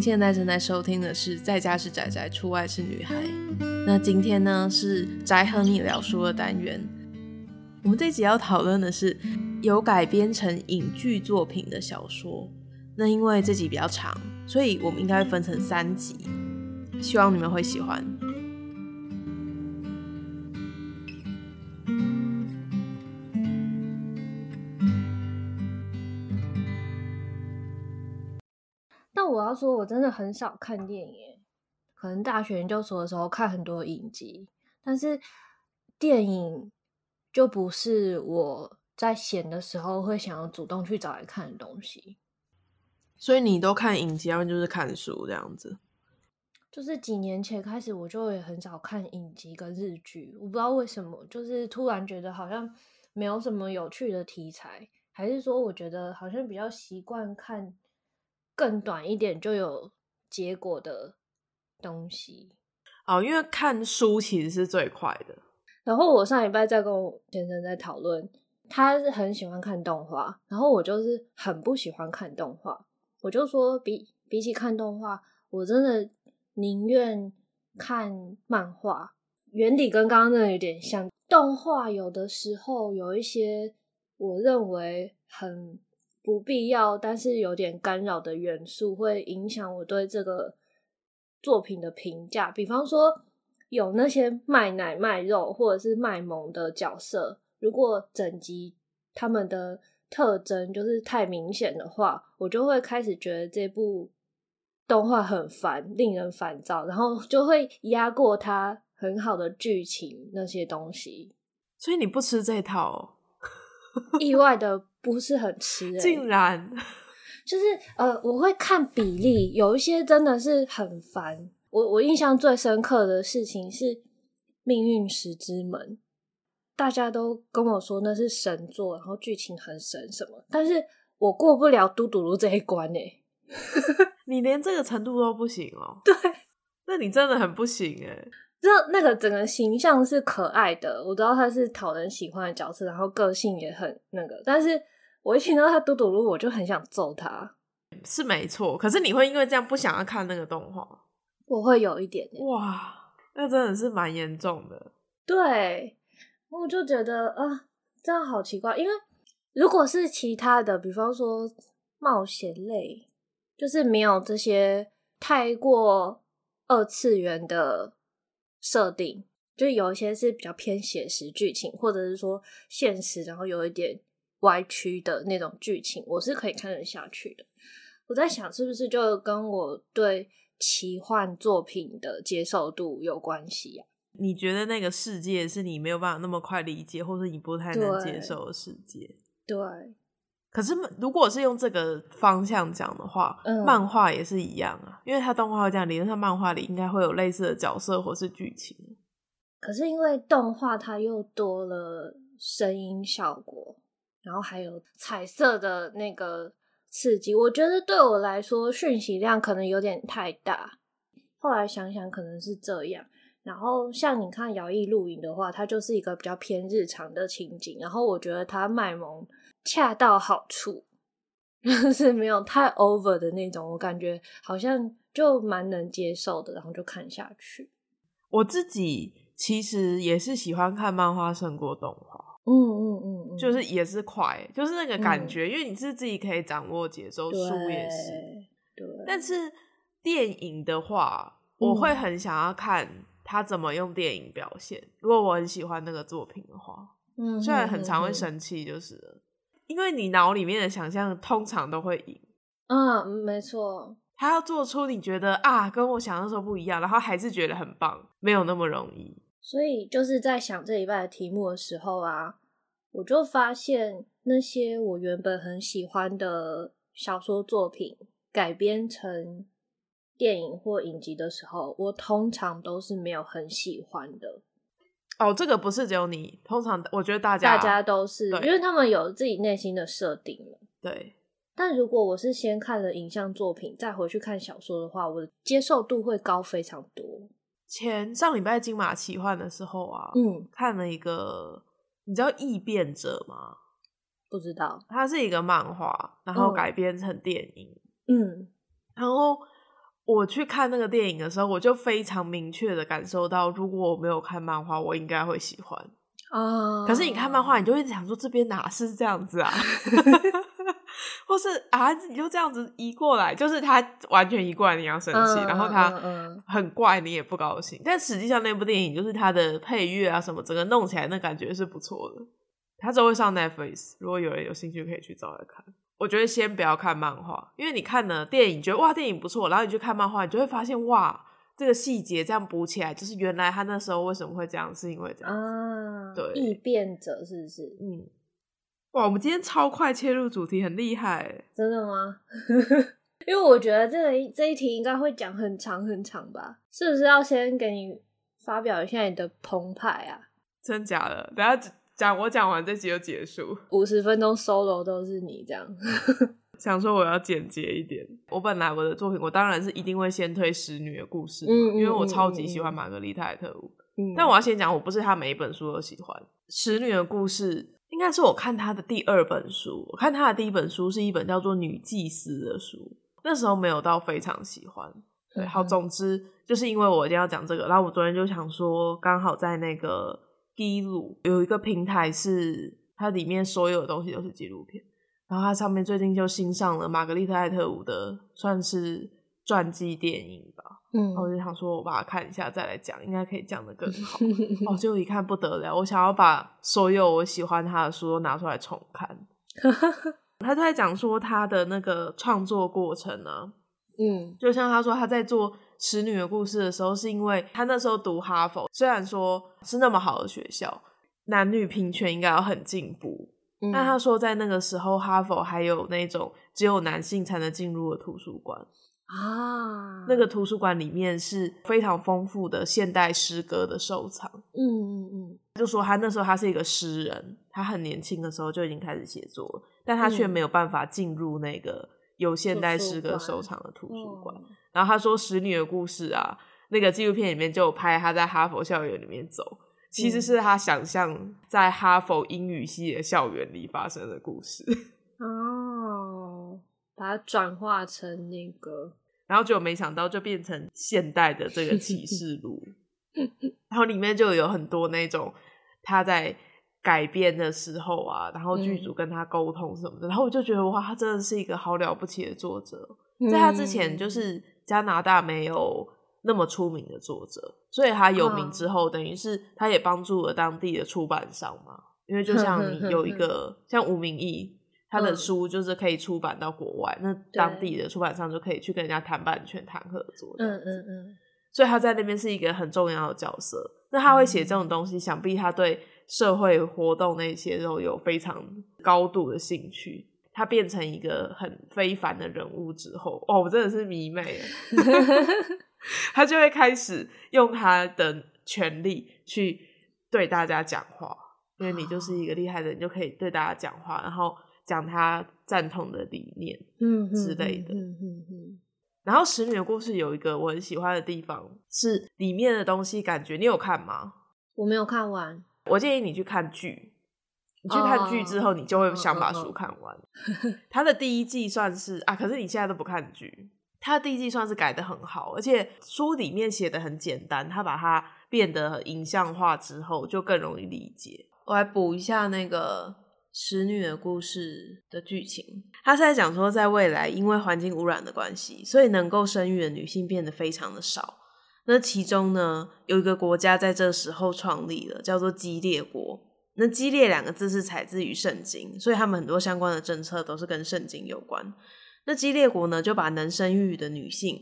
现在正在收听的是《在家是宅宅，出外是女孩》。那今天呢是宅和你聊书的单元。我们这集要讨论的是有改编成影剧作品的小说。那因为这集比较长，所以我们应该分成三集，希望你们会喜欢。说，我真的很少看电影，可能大学研究所的时候看很多影集，但是电影就不是我在闲的时候会想要主动去找来看的东西。所以你都看影集，要不然就是看书这样子。就是几年前开始，我就也很少看影集跟日剧。我不知道为什么，就是突然觉得好像没有什么有趣的题材，还是说我觉得好像比较习惯看更短一点就有结果的东西。哦，因为看书其实是最快的。然后我上礼拜在跟我先生在讨论，他是很喜欢看动画，然后我就是很不喜欢看动画。我就说比，比比起看动画，我真的宁愿看漫画。原理跟刚刚那有点像。动画有的时候有一些我认为很不必要，但是有点干扰的元素，会影响我对这个作品的评价。比方说，有那些卖奶卖肉或者是卖萌的角色，如果整集他们的。特征就是太明显的话，我就会开始觉得这部动画很烦，令人烦躁，然后就会压过它很好的剧情那些东西。所以你不吃这套哦？意外的不是很吃欸，竟然就是呃，我会看比例，有一些真的是很烦。我我印象最深刻的事情是《命运石之门》。大家都跟我说那是神作，然后剧情很神什么，但是我过不了嘟嘟噜这一关哎。你连这个程度都不行哦？对，那你真的很不行哎。就那个整个形象是可爱的，我知道他是讨人喜欢的角色，然后个性也很那个，但是我一听到他嘟嘟噜，我就很想揍他。是没错，可是你会因为这样不想要看那个动画？我会有一点点。哇，那真的是蛮严重的。对。我就觉得啊，这样好奇怪。因为如果是其他的，比方说冒险类，就是没有这些太过二次元的设定，就有一些是比较偏写实剧情，或者是说现实，然后有一点歪曲的那种剧情，我是可以看得下去的。我在想，是不是就跟我对奇幻作品的接受度有关系啊？你觉得那个世界是你没有办法那么快理解，或者你不太能接受的世界？对。可是如果是用这个方向讲的话，嗯、漫画也是一样啊，因为它动画会这样，理论上漫画里应该会有类似的角色或是剧情。可是因为动画它又多了声音效果，然后还有彩色的那个刺激，我觉得对我来说讯息量可能有点太大。后来想想，可能是这样。然后像你看《摇曳露营》的话，它就是一个比较偏日常的情景。然后我觉得它卖萌恰到好处，就 是没有太 over 的那种，我感觉好像就蛮能接受的，然后就看下去。我自己其实也是喜欢看漫画胜过动画，嗯嗯嗯，嗯，就是也是快，就是那个感觉，嗯、因为你是自己可以掌握节奏，对书也是，对。但是电影的话，我会很想要看。他怎么用电影表现？如果我很喜欢那个作品的话，嗯，虽然很常会生气，就是因为你脑里面的想象通常都会赢。嗯，没错。他要做出你觉得啊，跟我想的时候不一样，然后还是觉得很棒，没有那么容易。所以就是在想这一拜的题目的时候啊，我就发现那些我原本很喜欢的小说作品改编成。电影或影集的时候，我通常都是没有很喜欢的。哦，这个不是只有你，通常我觉得大家大家都是，因为他们有自己内心的设定了。对。但如果我是先看了影像作品，再回去看小说的话，我的接受度会高非常多。前上礼拜金马奇幻的时候啊，嗯，看了一个，你知道《异变者》吗？不知道，它是一个漫画，然后改编成电影，嗯，然后。我去看那个电影的时候，我就非常明确的感受到，如果我没有看漫画，我应该会喜欢啊。可是你看漫画，你就会想说这边哪是这样子啊？或是啊，你就这样子移过来，就是他完全移过来，你要生气，嗯、然后他很怪，你也不高兴。嗯、但实际上那部电影就是他的配乐啊什么，整个弄起来那感觉是不错的。他就会上 Netflix，如果有人有兴趣可以去找来看。我觉得先不要看漫画，因为你看了电影觉得哇电影不错，然后你去看漫画，你就会发现哇这个细节这样补起来，就是原来他那时候为什么会这样，是因为这样啊，对，异变者是不是？嗯，哇，我们今天超快切入主题，很厉害，真的吗？因为我觉得这个这一题应该会讲很长很长吧？是不是要先给你发表一下你的澎湃啊？真假的？等下。讲我讲完这集就结束，五十分钟 solo 都是你这样。想说我要简洁一点。我本来我的作品，我当然是一定会先推《使女的故事》嘛，嗯，因为我超级喜欢玛格丽特海特务。嗯，但我要先讲，我不是他每一本书都喜欢。《使女的故事》应该是我看他的第二本书。我看他的第一本书是一本叫做《女祭司》的书，那时候没有到非常喜欢。对，好，总之就是因为我一定要讲这个，然后我昨天就想说，刚好在那个。记录有一个平台是它里面所有的东西都是纪录片，然后它上面最近就新上了玛格丽特艾特伍的算是传记电影吧，嗯，然后我就想说我把它看一下再来讲，应该可以讲的更好。哦，结果一看不得了，我想要把所有我喜欢他的书都拿出来重看。他在讲说他的那个创作过程啊，嗯，就像他说他在做。使女的故事的时候，是因为他那时候读哈佛，虽然说是那么好的学校，男女平权应该要很进步，嗯，但他说在那个时候，哈佛还有那种只有男性才能进入的图书馆啊，那个图书馆里面是非常丰富的现代诗歌的收藏，嗯嗯嗯，就说他那时候他是一个诗人，他很年轻的时候就已经开始写作了，但他却没有办法进入那个有现代诗歌收藏的图书馆。然后他说《使女的故事》啊，那个纪录片里面就有拍他在哈佛校园里面走，其实是他想象在哈佛英语系的校园里发生的故事。哦，把它转化成那个，然后就没想到就变成现代的这个启示 录，然后里面就有很多那种他在改编的时候啊，然后剧组跟他沟通什么的，嗯、然后我就觉得哇，他真的是一个好了不起的作者，在他之前就是。加拿大没有那么出名的作者，所以他有名之后，哦、等于是他也帮助了当地的出版商嘛。因为就像你有一个像吴明义，他的书就是可以出版到国外，嗯、那当地的出版商就可以去跟人家谈版权、谈合作。嗯嗯嗯。所以他在那边是一个很重要的角色。那他会写这种东西，想必他对社会活动那些都有非常高度的兴趣。他变成一个很非凡的人物之后，哦，我真的是迷妹。他就会开始用他的权力去对大家讲话，因为你就是一个厉害的人，就可以对大家讲话，然后讲他赞同的理念，嗯之类的。嗯嗯嗯。然后《十女的故事》有一个我很喜欢的地方，是里面的东西，感觉你有看吗？我没有看完，我建议你去看剧。你去看剧之后，你就会想把书看完。他的第一季算是啊，可是你现在都不看剧。他的第一季算是改的很好，而且书里面写的很简单，他把它变得影像化之后，就更容易理解。我来补一下那个《使女的故事》的剧情。他是在讲说，在未来因为环境污染的关系，所以能够生育的女性变得非常的少。那其中呢，有一个国家在这时候创立了，叫做基列国。那“基列”两个字是采自于圣经，所以他们很多相关的政策都是跟圣经有关。那基列国呢，就把能生育的女性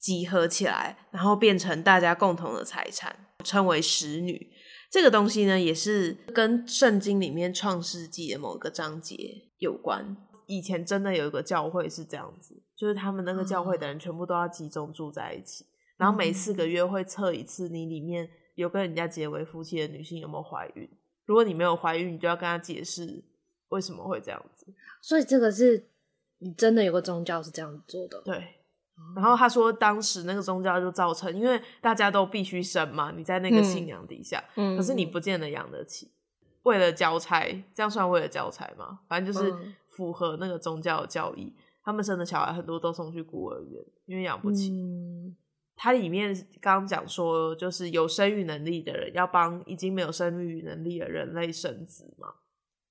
集合起来，然后变成大家共同的财产，称为使女。这个东西呢，也是跟圣经里面创世纪的某个章节有关。以前真的有一个教会是这样子，就是他们那个教会的人全部都要集中住在一起，然后每四个月会测一次，你里面有跟人家结为夫妻的女性有没有怀孕。如果你没有怀孕，你就要跟他解释为什么会这样子。所以这个是你真的有个宗教是这样做的。对。然后他说，当时那个宗教就造成，因为大家都必须生嘛，你在那个信仰底下，嗯，可是你不见得养得起。嗯，为了交差，这样算为了交差吗？反正就是符合那个宗教的教义，他们生的小孩很多都送去孤儿院，因为养不起。嗯它里面刚刚讲说，就是有生育能力的人要帮已经没有生育能力的人类生子嘛。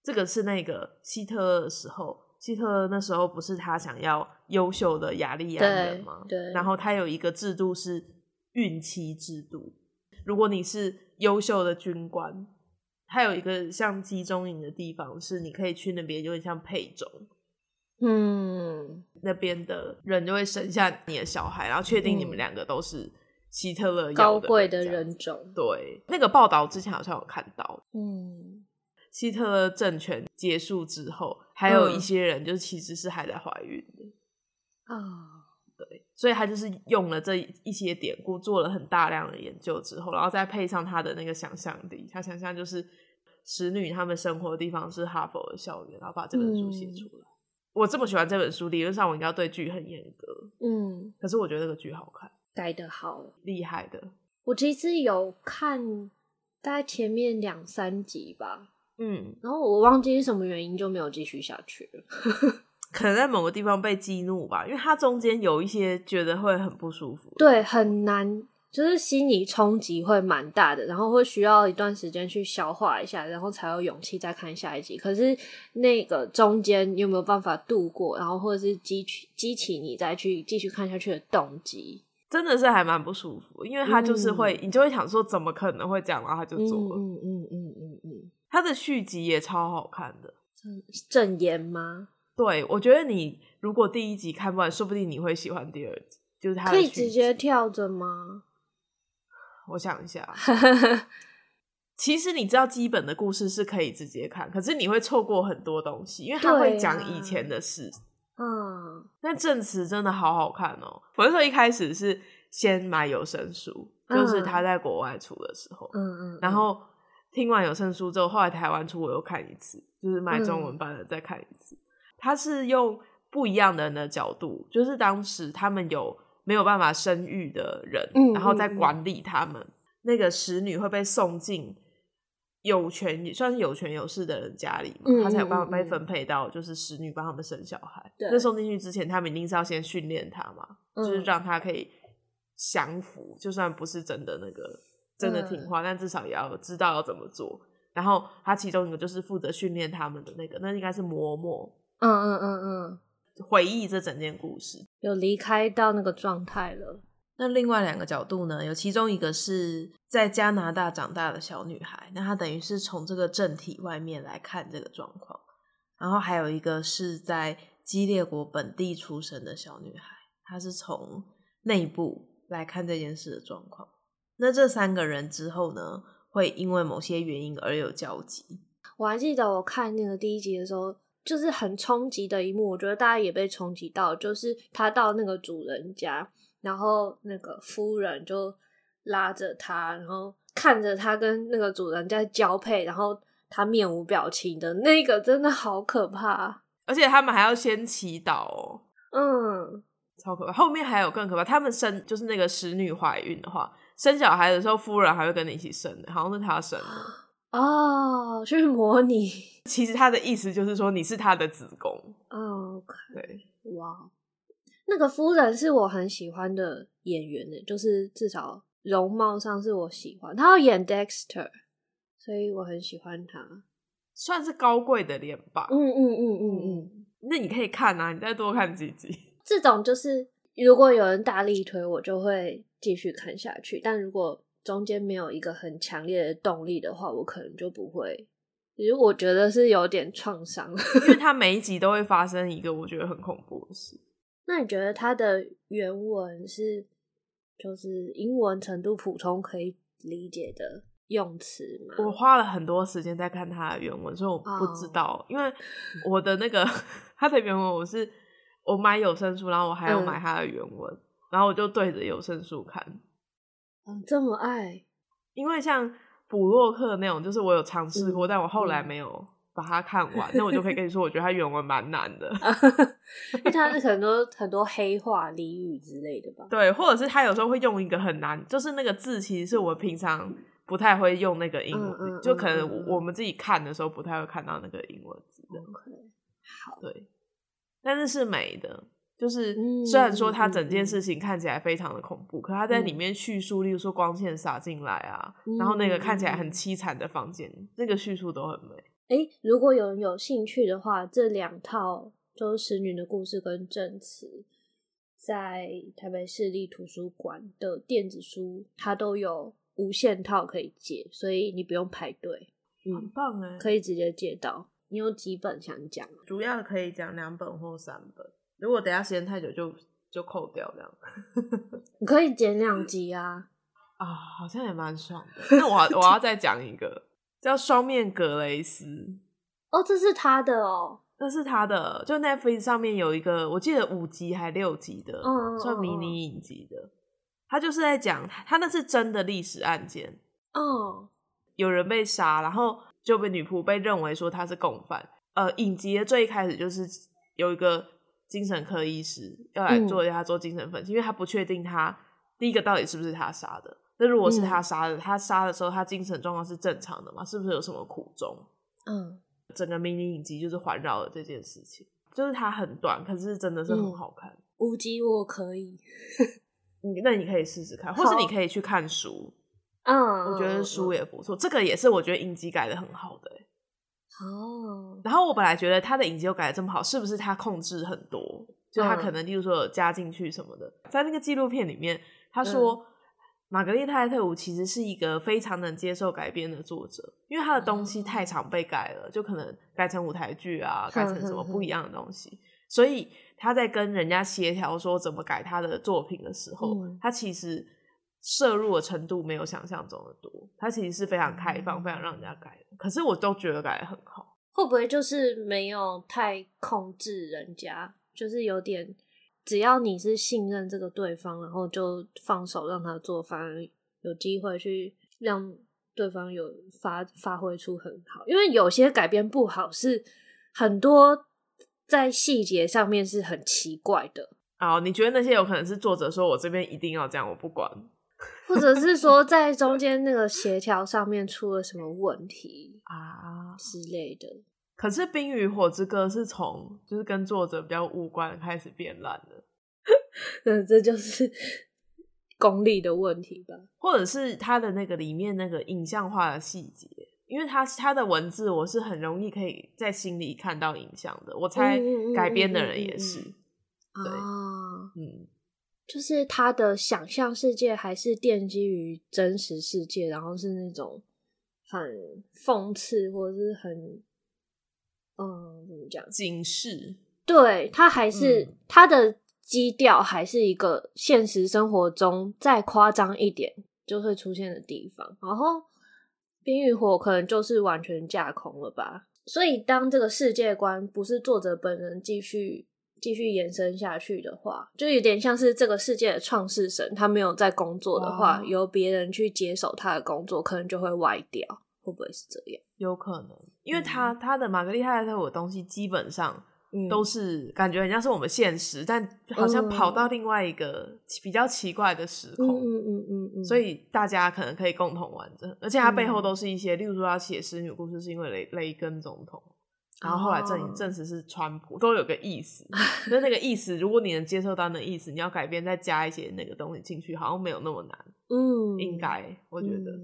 这个是那个希特勒的时候，希特勒那时候不是他想要优秀的雅利安人吗？对。对。然后他有一个制度是孕期制度，如果你是优秀的军官，他有一个像集中营的地方，是你可以去那边，有点像配种。嗯，那边的人就会生下你的小孩，然后确定你们两个都是希特勒高贵的人种。对，那个报道之前好像有看到。嗯，希特勒政权结束之后，还有一些人就其实是还在怀孕的啊。对，所以他就是用了这一些典故，做了很大量的研究之后，然后再配上他的那个想象力，他想象就是使女他们生活的地方是哈佛的校园，然后把这本书写出来。嗯我这么喜欢这本书，理论上我应该要对剧很严格，嗯，可是我觉得那个剧好看，改的好，厉害的。我其实有看大概前面两三集吧，嗯，然后我忘记是什么原因就没有继续下去了，可能在某个地方被激怒吧，因为它中间有一些觉得会很不舒服，对，很难。就是心理冲击会蛮大的，然后会需要一段时间去消化一下，然后才有勇气再看下一集。可是那个中间你有没有办法度过，然后或者是激起激起你再去继续看下去的动机？真的是还蛮不舒服，因为他就是会，嗯、你就会想说怎么可能会这样，然后他就做了。嗯嗯嗯嗯嗯，他的续集也超好看的，正言吗？对，我觉得你如果第一集看不完，说不定你会喜欢第二集。就是他可以直接跳着吗？我想一下，其实你知道基本的故事是可以直接看，可是你会错过很多东西，因为他会讲以前的事。嗯，那证词真的好好看哦！我那时候一开始是先买有声书，就是他在国外出的时候，嗯嗯，然后听完有声书之后，后来台湾出我又看一次，就是买中文版的再看一次。他是用不一样的人的角度，就是当时他们有。没有办法生育的人，嗯、然后再管理他们。嗯、那个使女会被送进有权也算是有权有势的人家里嘛，嗯、他才有办法被分配到，就是使女帮他们生小孩。那送进去之前，他们一定是要先训练他嘛，嗯、就是让他可以降服，就算不是真的那个真的听话，嗯、但至少也要知道要怎么做。然后他其中一个就是负责训练他们的那个，那应该是嬷嬷。嗯嗯嗯嗯。回忆这整件故事，有离开到那个状态了。那另外两个角度呢？有其中一个是在加拿大长大的小女孩，那她等于是从这个政体外面来看这个状况。然后还有一个是在激烈国本地出生的小女孩，她是从内部来看这件事的状况。那这三个人之后呢，会因为某些原因而有交集。我还记得我看那个第一集的时候。就是很冲击的一幕，我觉得大家也被冲击到。就是他到那个主人家，然后那个夫人就拉着他，然后看着他跟那个主人在交配，然后他面无表情的那个，真的好可怕。而且他们还要先祈祷哦，嗯，超可怕。后面还有更可怕，他们生就是那个使女怀孕的话，生小孩的时候，夫人还会跟你一起生的，好像是他生的。哦，去模拟。其实他的意思就是说你是他的子宫。哦，OK，对，哇，那个夫人是我很喜欢的演员呢，就是至少容貌上是我喜欢。他要演 Dexter，所以我很喜欢他，算是高贵的脸吧。嗯嗯嗯嗯嗯，那你可以看啊，你再多看几集。这种就是如果有人大力推，我就会继续看下去。但如果中间没有一个很强烈的动力的话，我可能就不会。其实我觉得是有点创伤，因为 它每一集都会发生一个我觉得很恐怖的事。那你觉得它的原文是就是英文程度普通可以理解的用词吗？我花了很多时间在看它的原文，所以我不知道，oh. 因为我的那个 它的原文我是我买有声书，然后我还要买它的原文，嗯、然后我就对着有声书看。嗯，这么爱，因为像补洛克那种，就是我有尝试过，嗯、但我后来没有把它看完。那、嗯、我就可以跟你说，我觉得它原文蛮难的，因为它是 很多很多黑话、俚语之类的吧？对，或者是他有时候会用一个很难，就是那个字，其实是我平常不太会用那个英文，就可能我们自己看的时候不太会看到那个英文字的。好，对。但是是美的。就是虽然说它整件事情看起来非常的恐怖，嗯、可它在里面叙述，例如说光线洒进来啊，嗯、然后那个看起来很凄惨的房间，嗯、那个叙述都很美。哎、欸，如果有人有兴趣的话，这两套就是《使女的故事》跟《证词》，在台北市立图书馆的电子书，它都有无限套可以借，所以你不用排队，嗯、很棒哎，可以直接借到。你有几本想讲？主要可以讲两本或三本。如果等下时间太久就，就就扣掉这样。你 可以剪两集啊！啊，好像也蛮爽的。那我我要再讲一个，叫《双面格雷斯》。哦，这是他的哦，这是他的。就 Netflix 上面有一个，我记得五集还六集的，嗯、算迷你影集的。他就是在讲，他那是真的历史案件。哦，有人被杀，然后就被女仆被认为说他是共犯。呃，影集的最一开始就是有一个。精神科医师要来做他做精神分析，嗯、因为他不确定他第一个到底是不是他杀的。那如果是他杀的，嗯、他杀的时候他精神状况是正常的吗？是不是有什么苦衷？嗯，整个迷你影集就是环绕了这件事情，就是它很短，可是真的是很好看。嗯、五集我可以，你那你可以试试看，或是你可以去看书。嗯，我觉得书也不错，嗯、这个也是我觉得影集改的很好的。哦，然后我本来觉得他的影集又改的这么好，是不是他控制很多？就他可能，例如说有加进去什么的，嗯、在那个纪录片里面，他说玛格丽特·艾特伍其实是一个非常能接受改编的作者，因为他的东西太常被改了，就可能改成舞台剧啊，改成什么不一样的东西，嗯、所以他在跟人家协调说怎么改他的作品的时候，嗯、他其实涉入的程度没有想象中的多，他其实是非常开放，嗯、非常让人家改的。可是我都觉得改得很好，会不会就是没有太控制人家，就是有点，只要你是信任这个对方，然后就放手让他做，反而有机会去让对方有发发挥出很好。因为有些改编不好，是很多在细节上面是很奇怪的。哦，你觉得那些有可能是作者说我这边一定要这样，我不管。或者是说，在中间那个协调上面出了什么问题啊之类的。可是《冰与火之歌》是从就是跟作者比较无关开始变烂的，那这就是 功力的问题吧？或者是他的那个里面那个影像化的细节，因为他他的文字我是很容易可以在心里看到影像的。我猜改编的人也是，对，嗯。就是他的想象世界还是奠基于真实世界，然后是那种很讽刺或者是很嗯，怎么讲？警示。对，他还是、嗯、他的基调还是一个现实生活中再夸张一点就会出现的地方，然后《冰与火》可能就是完全架空了吧。所以当这个世界观不是作者本人继续。继续延伸下去的话，就有点像是这个世界的创世神，他没有在工作的话，由别人去接手他的工作，可能就会歪掉，会不会是这样？有可能，因为他、嗯、他的玛格丽特艾特伍的东西基本上都是感觉很像是我们现实，嗯、但好像跑到另外一个比较奇怪的时空，嗯嗯嗯嗯，嗯，所以大家可能可以共同完成，而且他背后都是一些，嗯、例如说他写使女故事是因为雷雷根总统。然后后来证证实是川普，都有个意思。那那个意思，如果你能接受到那意思，你要改编再加一些那个东西进去，好像没有那么难。嗯，应该我觉得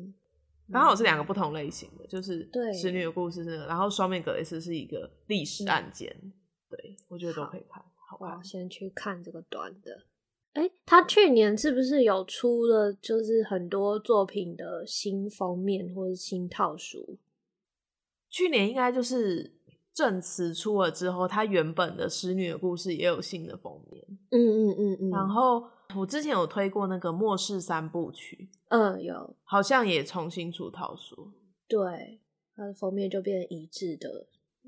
刚好是两个不同类型的，就是对使女的故事是那个，然后双面格雷斯是一个历史案件。对，我觉得都可以看。好，我要先去看这个短的。哎，他去年是不是有出了就是很多作品的新封面或者新套书？去年应该就是。证词出了之后，他原本的使女的故事也有新的封面。嗯嗯嗯嗯。然后我之前有推过那个末世三部曲，嗯，有，好像也重新出套书。对，它的封面就变成一致的。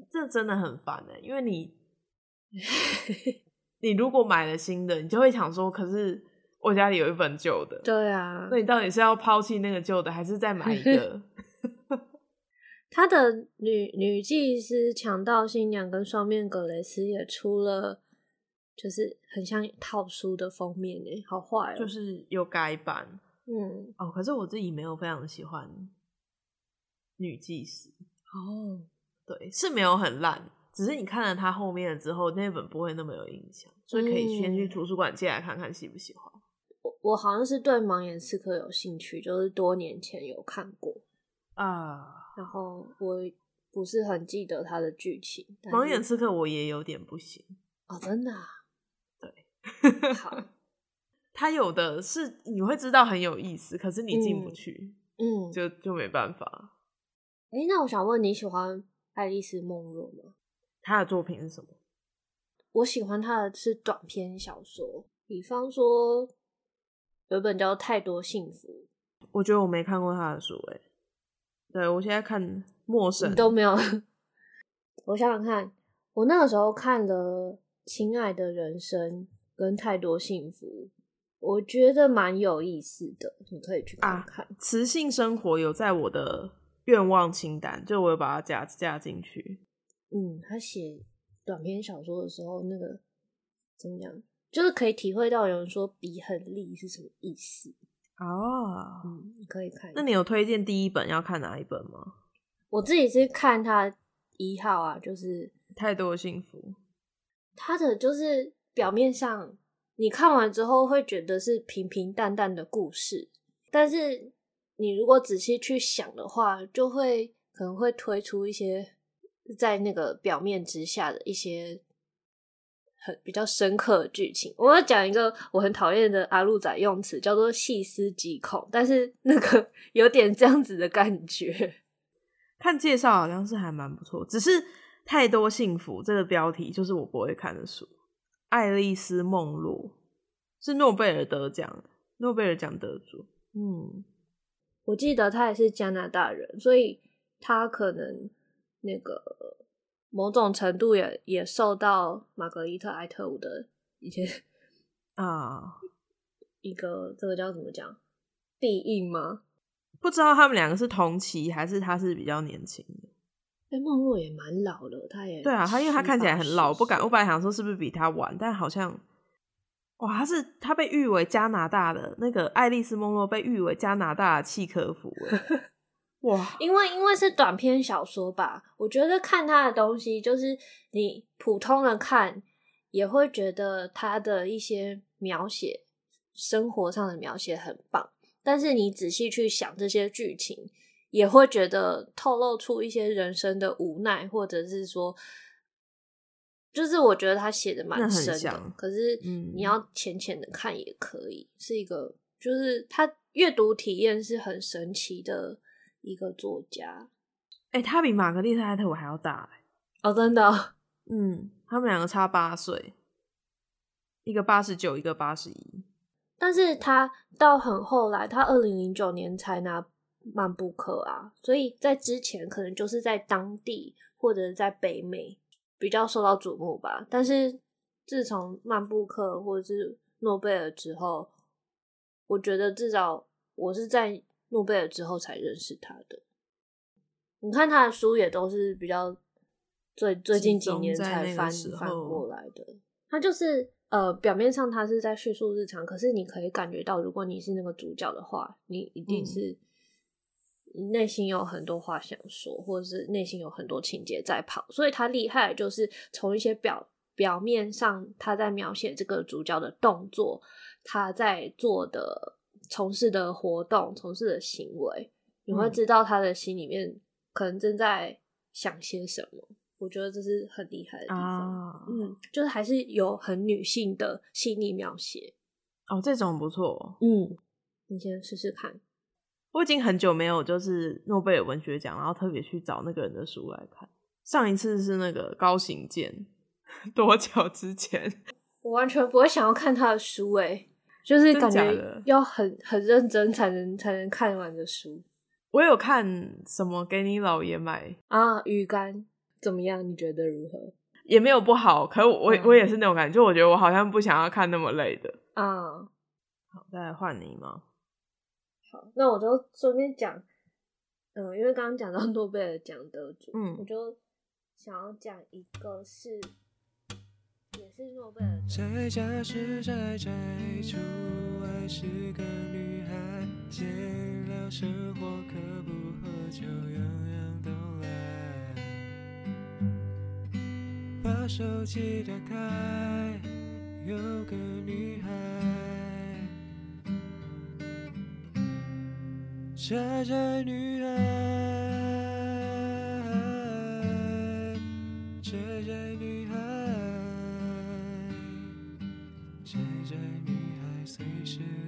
这真的很烦哎，因为你，你如果买了新的，你就会想说，可是我家里有一本旧的。对啊，那你到底是要抛弃那个旧的，还是再买一个？他的女女祭司、强盗新娘跟双面格雷斯也出了，就是很像套书的封面诶，好坏哦，就是有改版，嗯，哦，可是我自己没有非常喜欢女祭司哦，对，是没有很烂，只只是你看了他后面了之后，那本不会那么有印象，所以可以先去图书馆借来看看喜不喜欢。我我好像是对《盲眼刺客》有兴趣，就是多年前有看过。啊，然后我不是很记得他的剧情。《盲眼刺客》我也有点不行哦，真的啊？对，好，他有的是你会知道很有意思，可是你进不去，嗯，嗯就就没办法。哎、欸，那我想问，你喜欢《爱丽丝梦露》吗？他的作品是什么？我喜欢他的是短篇小说，比方说有一本叫《太多幸福》。我觉得我没看过他的书，哎，对，我现在看《陌生》都没有。我想想看，我那个时候看了《亲爱的人生》跟《太多幸福》，我觉得蛮有意思的，你可以去看看。啊，雌性生活有在我的。愿望清单，就我有把它加加进去。嗯，他写短篇小说的时候，那个怎么样？就是可以体会到有人说笔很利是什么意思哦。嗯，你可以看。那你有推荐第一本要看哪一本吗？我自己是看他一号啊，就是太多的幸福。他的就是表面上你看完之后会觉得是平平淡淡的故事，但是。你如果仔细去想的话，就会可能会推出一些在那个表面之下的一些很比较深刻的剧情。我要讲一个我很讨厌的阿路仔用词，叫做细思极恐，但是那个 有点这样子的感觉。看介绍好像是还蛮不错，只是太多幸福这个标题就是我不会看的书。爱丽丝梦露是诺贝尔得奖，诺贝尔奖得主，嗯。我记得他也是加拿大人，所以他可能那个某种程度也也受到玛格丽特·艾特伍的一些 啊，一个这个叫怎么讲，庇荫吗？不知道他们两个是同期还是他是比较年轻的？哎，梦若也蛮老了，他也对啊，他因为他看起来很老，不敢，我本来想说是不是比他晚，但好像。哇，他是他被誉为加拿大的那个爱丽丝梦若被誉为加拿大的契诃夫。哇，因为因为是短篇小说吧，我觉得看他的东西就是你普通的看也会觉得他的一些描写生活上的描写很棒，但是你仔细去想这些剧情，也会觉得透露出一些人生的无奈，或者是说。就是我觉得他写的蛮深的，可是你要浅浅的看也可以，嗯、是一个就是他阅读体验是很神奇的一个作家。哎、欸，他比玛格丽特·艾特伍还要大！哦，真的、哦，嗯，他们两个差八岁，一个八十九，一个八十一。但是他到很后来，他二零零九年才拿曼布克啊，所以在之前可能就是在当地或者在北美。比较受到瞩目吧，但是自从曼布克或者是诺贝尔之后，我觉得至少我是在诺贝尔之后才认识他的。你看他的书也都是比较最最近几年才翻翻过来的。他就是呃，表面上他是在叙述日常，可是你可以感觉到，如果你是那个主角的话，你一定是。嗯内心有很多话想说，或者是内心有很多情节在跑，所以他厉害就是从一些表表面上他在描写这个主角的动作，他在做的、从事的活动、从事的行为，你会知道他的心里面可能正在想些什么。嗯、我觉得这是很厉害的地方，啊、嗯，就是还是有很女性的细腻描写。哦，这种不错，嗯，你先试试看。我已经很久没有就是诺贝尔文学奖，然后特别去找那个人的书来看。上一次是那个高行健，多久之前？我完全不会想要看他的书，诶，就是感觉要很很认真才能才能看完的书。我有看什么给你姥爷买啊？鱼竿怎么样？你觉得如何？也没有不好，可是我、嗯、我也是那种感觉，就我觉得我好像不想要看那么累的啊。好，再来换你吗？好，那我就顺便讲，嗯，因为刚刚讲到诺贝尔奖得主，嗯，我就想要讲一个是，也是诺贝尔。在家是宅宅，出外是个女孩，闲聊生活可不喝酒，样样都来。手机打开，有个女孩，宅宅女孩，其实。